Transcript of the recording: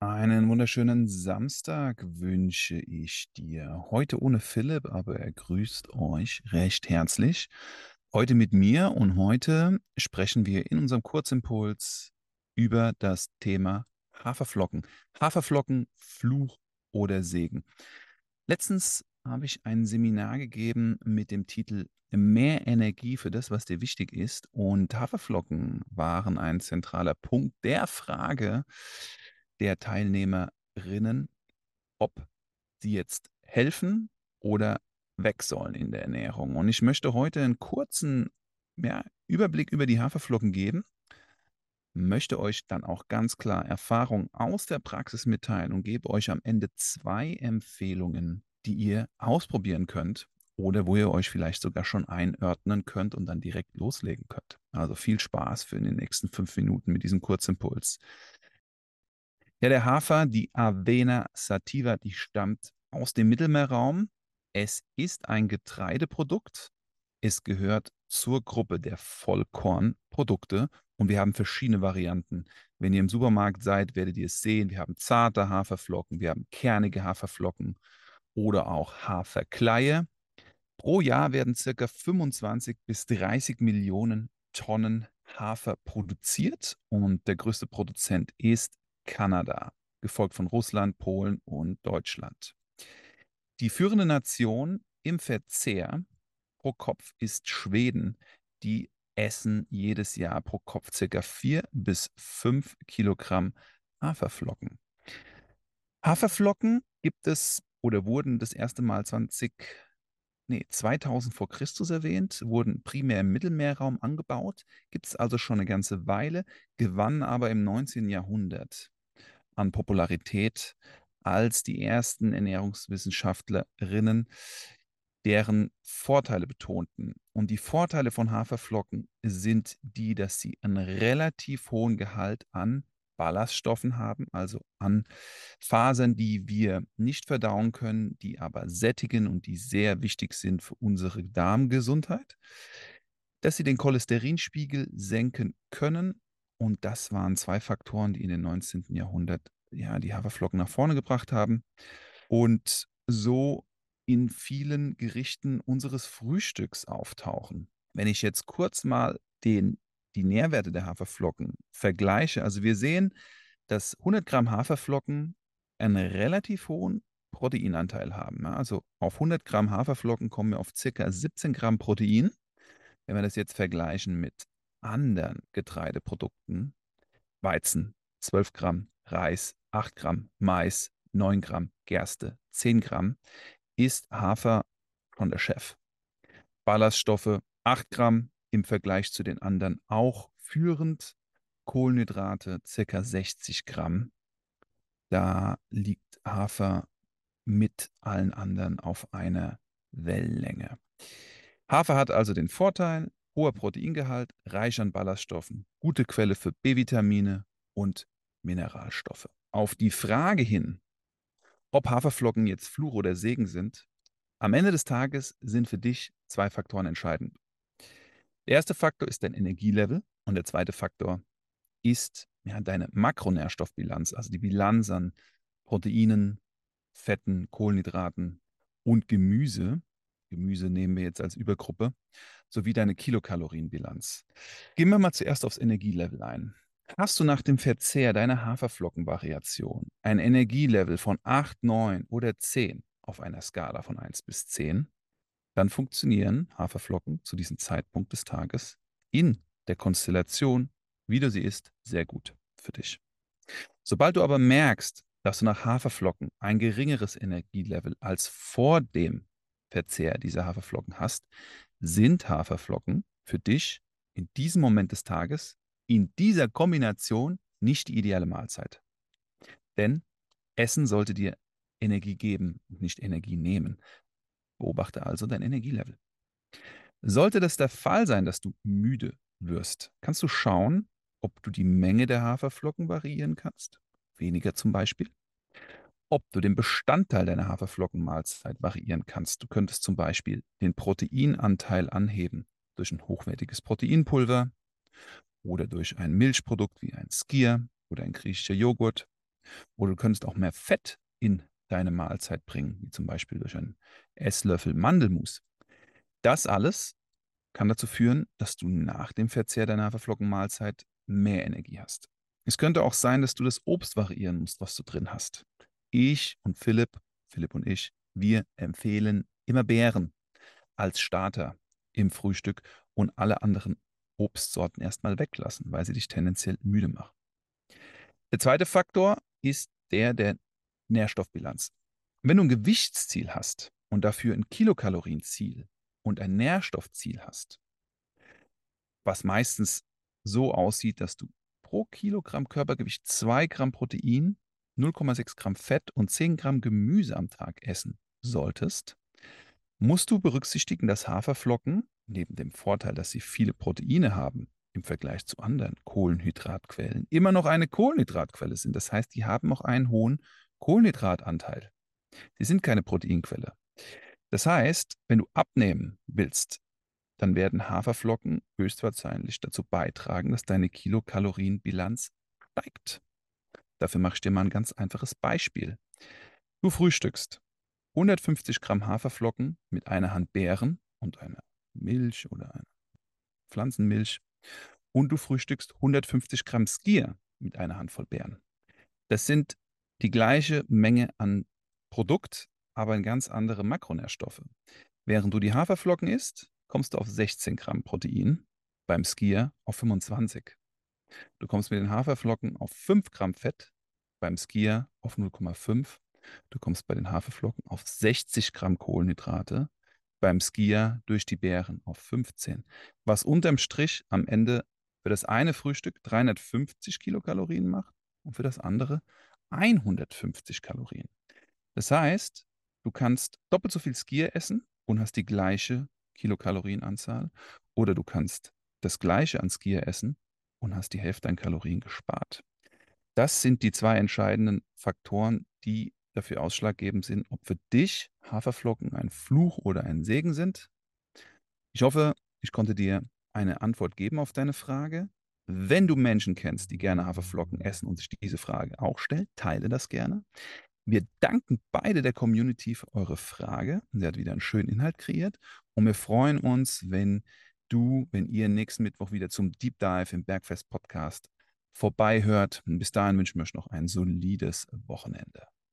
Einen wunderschönen Samstag wünsche ich dir. Heute ohne Philipp, aber er grüßt euch recht herzlich. Heute mit mir und heute sprechen wir in unserem Kurzimpuls über das Thema Haferflocken. Haferflocken, Fluch oder Segen. Letztens habe ich ein Seminar gegeben mit dem Titel Mehr Energie für das, was dir wichtig ist. Und Haferflocken waren ein zentraler Punkt der Frage der Teilnehmerinnen, ob sie jetzt helfen oder weg sollen in der Ernährung. Und ich möchte heute einen kurzen ja, Überblick über die Haferflocken geben, möchte euch dann auch ganz klar Erfahrungen aus der Praxis mitteilen und gebe euch am Ende zwei Empfehlungen, die ihr ausprobieren könnt oder wo ihr euch vielleicht sogar schon einordnen könnt und dann direkt loslegen könnt. Also viel Spaß für in den nächsten fünf Minuten mit diesem Kurzimpuls. Ja, der Hafer, die Avena sativa, die stammt aus dem Mittelmeerraum. Es ist ein Getreideprodukt. Es gehört zur Gruppe der Vollkornprodukte und wir haben verschiedene Varianten. Wenn ihr im Supermarkt seid, werdet ihr es sehen. Wir haben zarte Haferflocken, wir haben kernige Haferflocken oder auch Haferkleie. Pro Jahr werden circa 25 bis 30 Millionen Tonnen Hafer produziert und der größte Produzent ist Kanada, gefolgt von Russland, Polen und Deutschland. Die führende Nation im Verzehr pro Kopf ist Schweden. Die essen jedes Jahr pro Kopf circa vier bis fünf Kilogramm Haferflocken. Haferflocken gibt es oder wurden das erste Mal 20, nee, 2000 vor Christus erwähnt, wurden primär im Mittelmeerraum angebaut, gibt es also schon eine ganze Weile, gewannen aber im 19. Jahrhundert an Popularität als die ersten Ernährungswissenschaftlerinnen deren Vorteile betonten. Und die Vorteile von Haferflocken sind die, dass sie einen relativ hohen Gehalt an Ballaststoffen haben, also an Fasern, die wir nicht verdauen können, die aber sättigen und die sehr wichtig sind für unsere Darmgesundheit, dass sie den Cholesterinspiegel senken können und das waren zwei Faktoren, die in den 19. Jahrhundert ja die Haferflocken nach vorne gebracht haben und so in vielen Gerichten unseres Frühstücks auftauchen. Wenn ich jetzt kurz mal den, die Nährwerte der Haferflocken vergleiche, also wir sehen, dass 100 Gramm Haferflocken einen relativ hohen Proteinanteil haben. Also auf 100 Gramm Haferflocken kommen wir auf circa 17 Gramm Protein. Wenn wir das jetzt vergleichen mit anderen Getreideprodukten, Weizen 12 Gramm, Reis 8 Gramm, Mais 9 Gramm, Gerste 10 Gramm, ist Hafer schon der Chef. Ballaststoffe 8 Gramm im Vergleich zu den anderen auch führend. Kohlenhydrate ca. 60 Gramm. Da liegt Hafer mit allen anderen auf einer Wellenlänge. Hafer hat also den Vorteil, hoher Proteingehalt, reich an Ballaststoffen, gute Quelle für B-Vitamine und Mineralstoffe. Auf die Frage hin, ob Haferflocken jetzt Fluch oder Segen sind, am Ende des Tages sind für dich zwei Faktoren entscheidend. Der erste Faktor ist dein Energielevel und der zweite Faktor ist ja, deine Makronährstoffbilanz, also die Bilanz an Proteinen, Fetten, Kohlenhydraten und Gemüse. Gemüse nehmen wir jetzt als Übergruppe, sowie deine Kilokalorienbilanz. Gehen wir mal zuerst aufs Energielevel ein. Hast du nach dem Verzehr deiner Haferflockenvariation ein Energielevel von 8, 9 oder 10 auf einer Skala von 1 bis 10, dann funktionieren Haferflocken zu diesem Zeitpunkt des Tages in der Konstellation, wie du sie isst, sehr gut für dich. Sobald du aber merkst, dass du nach Haferflocken ein geringeres Energielevel als vor dem Verzehr dieser Haferflocken hast, sind Haferflocken für dich in diesem Moment des Tages in dieser Kombination nicht die ideale Mahlzeit. Denn Essen sollte dir Energie geben und nicht Energie nehmen. Beobachte also dein Energielevel. Sollte das der Fall sein, dass du müde wirst, kannst du schauen, ob du die Menge der Haferflocken variieren kannst. Weniger zum Beispiel ob du den Bestandteil deiner Haferflockenmahlzeit variieren kannst. Du könntest zum Beispiel den Proteinanteil anheben durch ein hochwertiges Proteinpulver oder durch ein Milchprodukt wie ein Skier oder ein griechischer Joghurt. Oder du könntest auch mehr Fett in deine Mahlzeit bringen, wie zum Beispiel durch einen Esslöffel Mandelmus. Das alles kann dazu führen, dass du nach dem Verzehr deiner Haferflockenmahlzeit mehr Energie hast. Es könnte auch sein, dass du das Obst variieren musst, was du drin hast. Ich und Philipp, Philipp und ich, wir empfehlen immer Beeren als Starter im Frühstück und alle anderen Obstsorten erstmal weglassen, weil sie dich tendenziell müde machen. Der zweite Faktor ist der der Nährstoffbilanz. Wenn du ein Gewichtsziel hast und dafür ein Kilokalorienziel und ein Nährstoffziel hast, was meistens so aussieht, dass du pro Kilogramm Körpergewicht 2 Gramm Protein, 0,6 Gramm Fett und 10 Gramm Gemüse am Tag essen solltest, musst du berücksichtigen, dass Haferflocken neben dem Vorteil, dass sie viele Proteine haben im Vergleich zu anderen Kohlenhydratquellen, immer noch eine Kohlenhydratquelle sind. Das heißt, die haben auch einen hohen Kohlenhydratanteil. Sie sind keine Proteinquelle. Das heißt, wenn du abnehmen willst, dann werden Haferflocken höchstwahrscheinlich dazu beitragen, dass deine Kilokalorienbilanz steigt. Dafür mache ich dir mal ein ganz einfaches Beispiel. Du frühstückst 150 Gramm Haferflocken mit einer Hand Beeren und einer Milch oder einer Pflanzenmilch und du frühstückst 150 Gramm Skier mit einer Handvoll Beeren. Das sind die gleiche Menge an Produkt, aber in ganz andere Makronährstoffe. Während du die Haferflocken isst, kommst du auf 16 Gramm Protein, beim Skier auf 25. Du kommst mit den Haferflocken auf 5 Gramm Fett, beim Skier auf 0,5. Du kommst bei den Haferflocken auf 60 Gramm Kohlenhydrate, beim Skier durch die Beeren auf 15. Was unterm Strich am Ende für das eine Frühstück 350 Kilokalorien macht und für das andere 150 Kalorien. Das heißt, du kannst doppelt so viel Skier essen und hast die gleiche Kilokalorienanzahl oder du kannst das gleiche an Skier essen und hast die Hälfte an Kalorien gespart. Das sind die zwei entscheidenden Faktoren, die dafür ausschlaggebend sind, ob für dich Haferflocken ein Fluch oder ein Segen sind. Ich hoffe, ich konnte dir eine Antwort geben auf deine Frage. Wenn du Menschen kennst, die gerne Haferflocken essen und sich diese Frage auch stellt, teile das gerne. Wir danken beide der Community für eure Frage. Sie hat wieder einen schönen Inhalt kreiert. Und wir freuen uns, wenn du, wenn ihr nächsten Mittwoch wieder zum Deep Dive im Bergfest Podcast vorbeihört. Bis dahin wünschen wir euch noch ein solides Wochenende.